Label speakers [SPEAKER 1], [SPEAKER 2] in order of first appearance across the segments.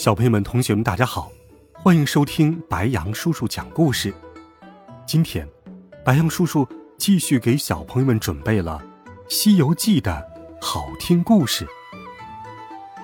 [SPEAKER 1] 小朋友们、同学们，大家好，欢迎收听白羊叔叔讲故事。今天，白羊叔叔继续给小朋友们准备了《西游记》的好听故事。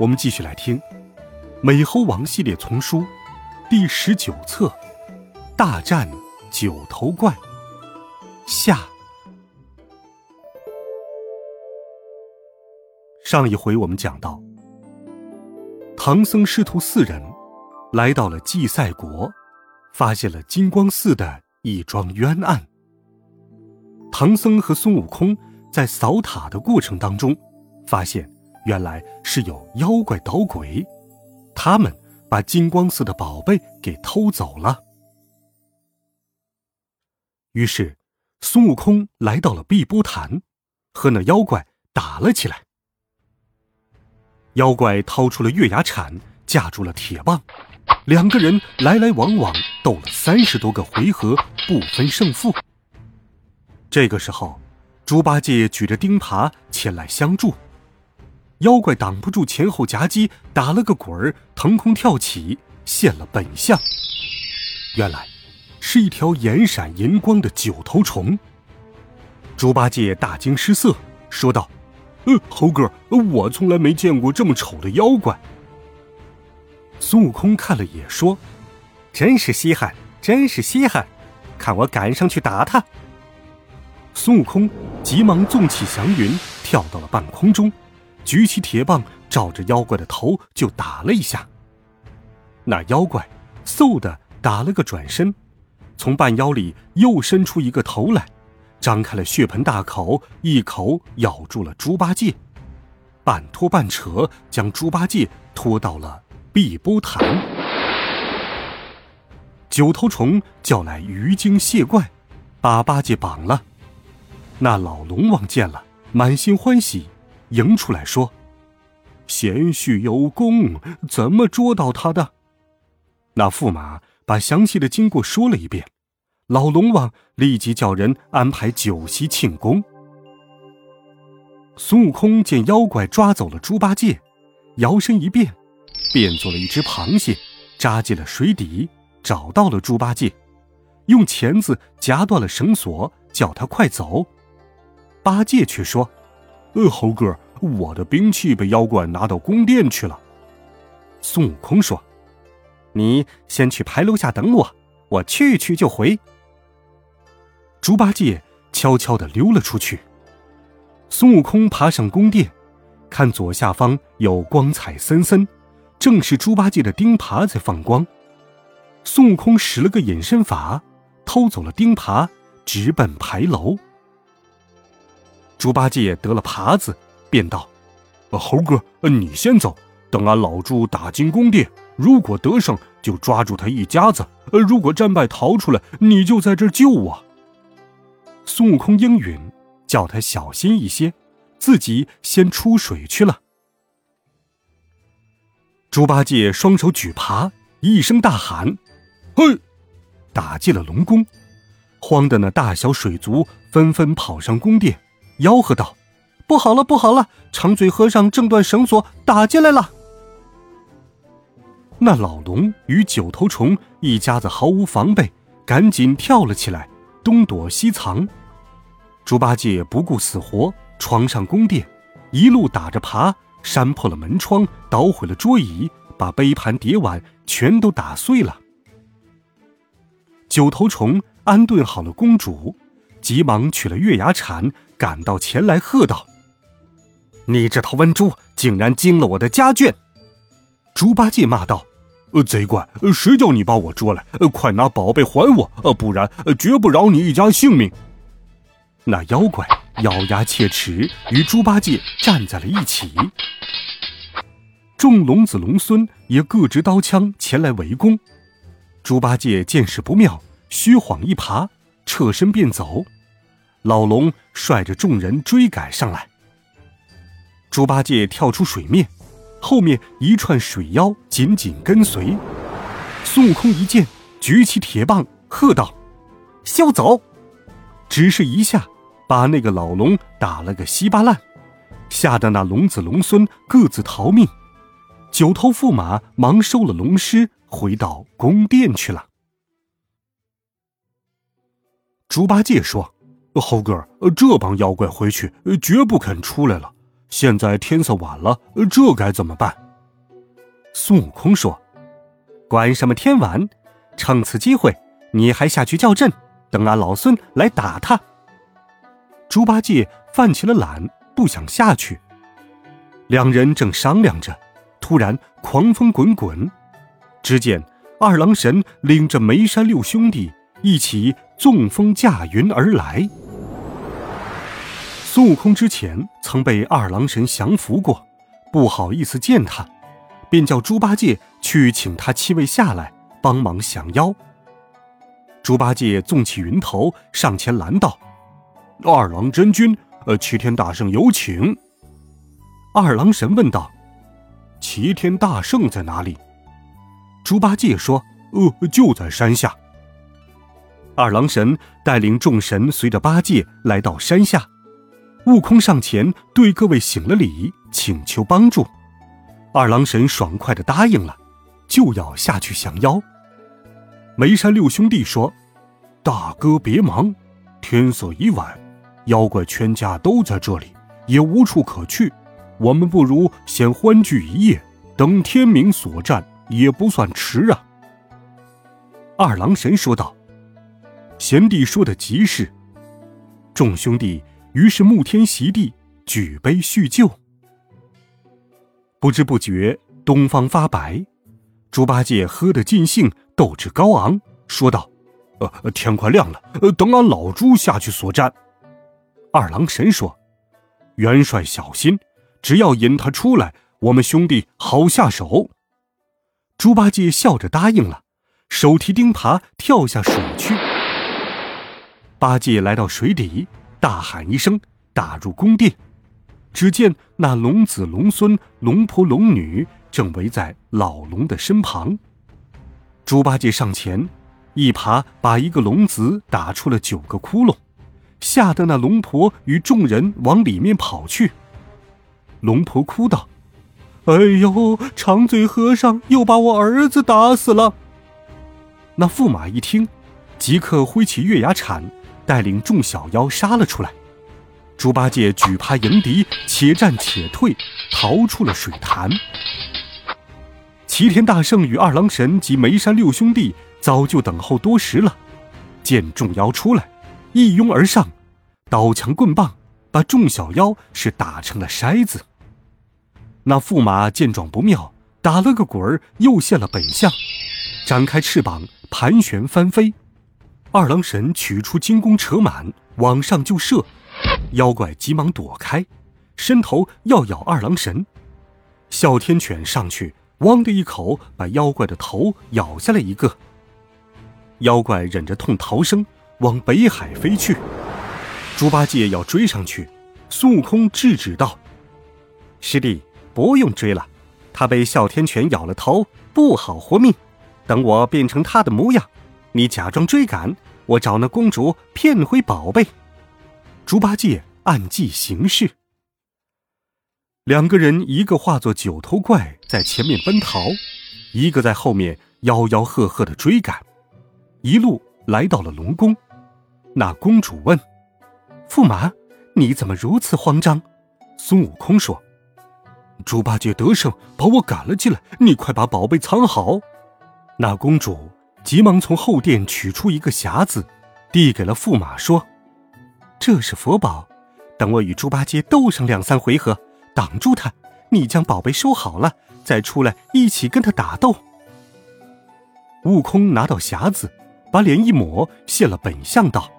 [SPEAKER 1] 我们继续来听《美猴王》系列丛书第十九册《大战九头怪》下。上一回我们讲到。唐僧师徒四人来到了祭赛国，发现了金光寺的一桩冤案。唐僧和孙悟空在扫塔的过程当中，发现原来是有妖怪捣鬼，他们把金光寺的宝贝给偷走了。于是，孙悟空来到了碧波潭，和那妖怪打了起来。妖怪掏出了月牙铲，架住了铁棒，两个人来来往往斗了三十多个回合，不分胜负。这个时候，猪八戒举着钉耙前来相助，妖怪挡不住前后夹击，打了个滚儿，腾空跳起，现了本相。原来，是一条眼闪银光的九头虫。猪八戒大惊失色，说道。呃，猴哥，我从来没见过这么丑的妖怪。孙悟空看了也说：“真是稀罕，真是稀罕，看我赶上去打他！”孙悟空急忙纵起祥云，跳到了半空中，举起铁棒，照着妖怪的头就打了一下。那妖怪嗖的打了个转身，从半腰里又伸出一个头来。张开了血盆大口，一口咬住了猪八戒，半拖半扯，将猪八戒拖到了碧波潭。九头虫叫来鱼精蟹怪，把八戒绑了。那老龙王见了，满心欢喜，迎出来说：“贤婿有功，怎么捉到他的？”那驸马把详细的经过说了一遍。老龙王立即叫人安排酒席庆功。孙悟空见妖怪抓走了猪八戒，摇身一变，变做了一只螃蟹，扎进了水底，找到了猪八戒，用钳子夹断了绳索，叫他快走。八戒却说：“呃，猴哥，我的兵器被妖怪拿到宫殿去了。”孙悟空说：“你先去牌楼下等我，我去去就回。”猪八戒悄悄地溜了出去。孙悟空爬上宫殿，看左下方有光彩森森，正是猪八戒的钉耙在放光。孙悟空使了个隐身法，偷走了钉耙，直奔牌楼。猪八戒得了耙子，便道：“猴哥，你先走，等俺老猪打进宫殿，如果得胜，就抓住他一家子；如果战败逃出来，你就在这救我。”孙悟空应允，叫他小心一些，自己先出水去了。猪八戒双手举耙，一声大喊：“嘿！”打进了龙宫，慌的那大小水族纷纷跑上宫殿，吆喝道：“不好了，不好了！长嘴和尚挣断绳索，打进来了！”那老龙与九头虫一家子毫无防备，赶紧跳了起来，东躲西藏。猪八戒不顾死活闯上宫殿，一路打着耙，扇破了门窗，捣毁了桌椅，把杯盘碟碗全都打碎了。九头虫安顿好了公主，急忙取了月牙铲，赶到前来喝道：“你这头瘟猪，竟然惊了我的家眷！”猪八戒骂道：“呃，贼怪，谁叫你把我捉来？呃快拿宝贝还我，呃，不然呃绝不饶你一家性命！”那妖怪咬牙切齿，与猪八戒站在了一起。众龙子龙孙也各执刀枪前来围攻。猪八戒见势不妙，虚晃一耙，侧身便走。老龙率着众人追赶上来。猪八戒跳出水面，后面一串水妖紧紧跟随。孙悟空一见，举起铁棒，喝道：“休走！”只是一下，把那个老龙打了个稀巴烂，吓得那龙子龙孙各自逃命。九头驸马忙收了龙尸，回到宫殿去了。猪八戒说：“猴哥，这帮妖怪回去绝不肯出来了。现在天色晚了，这该怎么办？”孙悟空说：“管什么天晚，趁此机会，你还下去叫阵，等俺老孙来打他。”猪八戒犯起了懒，不想下去。两人正商量着。突然，狂风滚滚，只见二郎神领着梅山六兄弟一起纵风驾云而来。孙悟空之前曾被二郎神降服过，不好意思见他，便叫猪八戒去请他七位下来帮忙降妖。猪八戒纵起云头上前拦道：“二郎真君，呃，齐天大圣有请。”二郎神问道。齐天大圣在哪里？猪八戒说：“呃，就在山下。”二郎神带领众神随着八戒来到山下，悟空上前对各位行了礼，请求帮助。二郎神爽快的答应了，就要下去降妖。梅山六兄弟说：“大哥别忙，天色已晚，妖怪全家都在这里，也无处可去。”我们不如先欢聚一夜，等天明所战也不算迟啊。”二郎神说道。贤弟说的极是。众兄弟于是沐天席地，举杯叙旧。不知不觉，东方发白，猪八戒喝得尽兴，斗志高昂，说道：“呃，天快亮了，等俺老猪下去所战。”二郎神说：“元帅小心。”只要引他出来，我们兄弟好下手。猪八戒笑着答应了，手提钉耙跳下水去。八戒来到水底，大喊一声，打入宫殿。只见那龙子龙孙、龙婆龙女正围在老龙的身旁。猪八戒上前，一耙把一个龙子打出了九个窟窿，吓得那龙婆与众人往里面跑去。龙婆哭道：“哎呦，长嘴和尚又把我儿子打死了。”那驸马一听，即刻挥起月牙铲，带领众小妖杀了出来。猪八戒举耙迎敌，且战且退，逃出了水潭。齐天大圣与二郎神及梅山六兄弟早就等候多时了，见众妖出来，一拥而上，刀枪棍棒把众小妖是打成了筛子。那驸马见状不妙，打了个滚儿，又现了本相，展开翅膀盘旋翻飞。二郎神取出金弓扯满，往上就射，妖怪急忙躲开，伸头要咬二郎神。哮天犬上去，汪的一口把妖怪的头咬下来一个。妖怪忍着痛逃生，往北海飞去。猪八戒要追上去，孙悟空制止道：“师弟。”不用追了，他被哮天犬咬了头，不好活命。等我变成他的模样，你假装追赶，我找那公主骗回宝贝。猪八戒按计行事。两个人，一个化作九头怪在前面奔逃，一个在后面吆吆喝喝的追赶，一路来到了龙宫。那公主问：“驸马，你怎么如此慌张？”孙悟空说。猪八戒得胜，把我赶了进来。你快把宝贝藏好。那公主急忙从后殿取出一个匣子，递给了驸马，说：“这是佛宝，等我与猪八戒斗上两三回合，挡住他，你将宝贝收好了，再出来一起跟他打斗。”悟空拿到匣子，把脸一抹，现了本相，道：“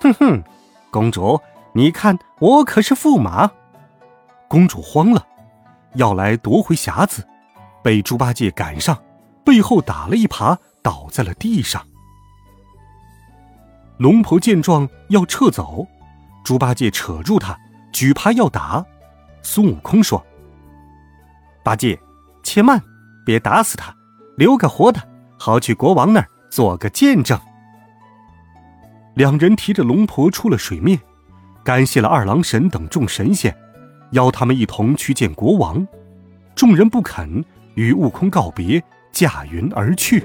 [SPEAKER 1] 哼哼，公主，你看我可是驸马。”公主慌了。要来夺回匣子，被猪八戒赶上，背后打了一耙，倒在了地上。龙婆见状要撤走，猪八戒扯住他，举耙要打。孙悟空说：“八戒，且慢，别打死他，留个活的，好去国王那儿做个见证。”两人提着龙婆出了水面，感谢了二郎神等众神仙，邀他们一同去见国王。众人不肯，与悟空告别，驾云而去。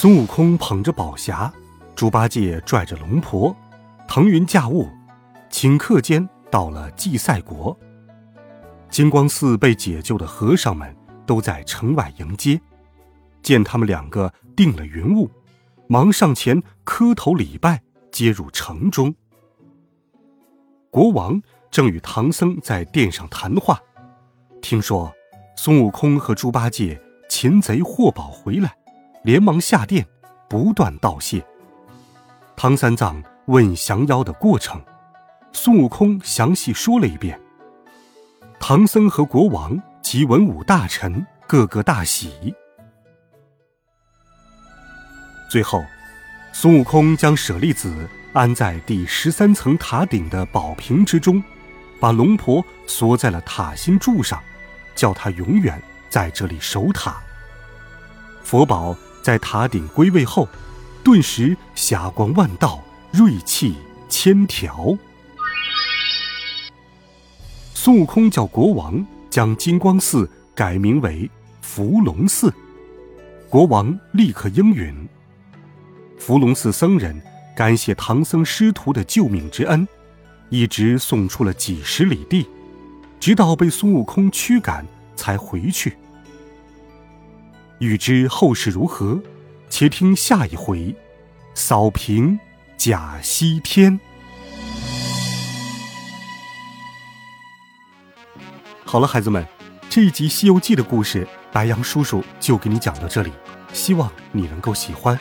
[SPEAKER 1] 孙悟空捧着宝匣。猪八戒拽着龙婆，腾云驾雾，顷刻间到了祭赛国。金光寺被解救的和尚们都在城外迎接，见他们两个定了云雾，忙上前磕头礼拜，接入城中。国王正与唐僧在殿上谈话，听说孙悟空和猪八戒擒贼获宝回来，连忙下殿，不断道谢。唐三藏问降妖的过程，孙悟空详细说了一遍。唐僧和国王及文武大臣个个大喜。最后，孙悟空将舍利子安在第十三层塔顶的宝瓶之中，把龙婆锁在了塔心柱上，叫他永远在这里守塔。佛宝在塔顶归位后。顿时霞光万道，锐气千条。孙悟空叫国王将金光寺改名为伏龙寺，国王立刻应允。伏龙寺僧人感谢唐僧师徒的救命之恩，一直送出了几十里地，直到被孙悟空驱赶才回去。欲知后事如何？且听下一回，扫平假西天。好了，孩子们，这一集《西游记》的故事，白羊叔叔就给你讲到这里。希望你能够喜欢，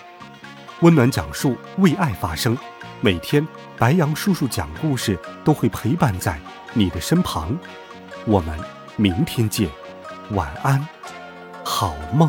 [SPEAKER 1] 温暖讲述，为爱发声。每天，白羊叔叔讲故事都会陪伴在你的身旁。我们明天见，晚安，好梦。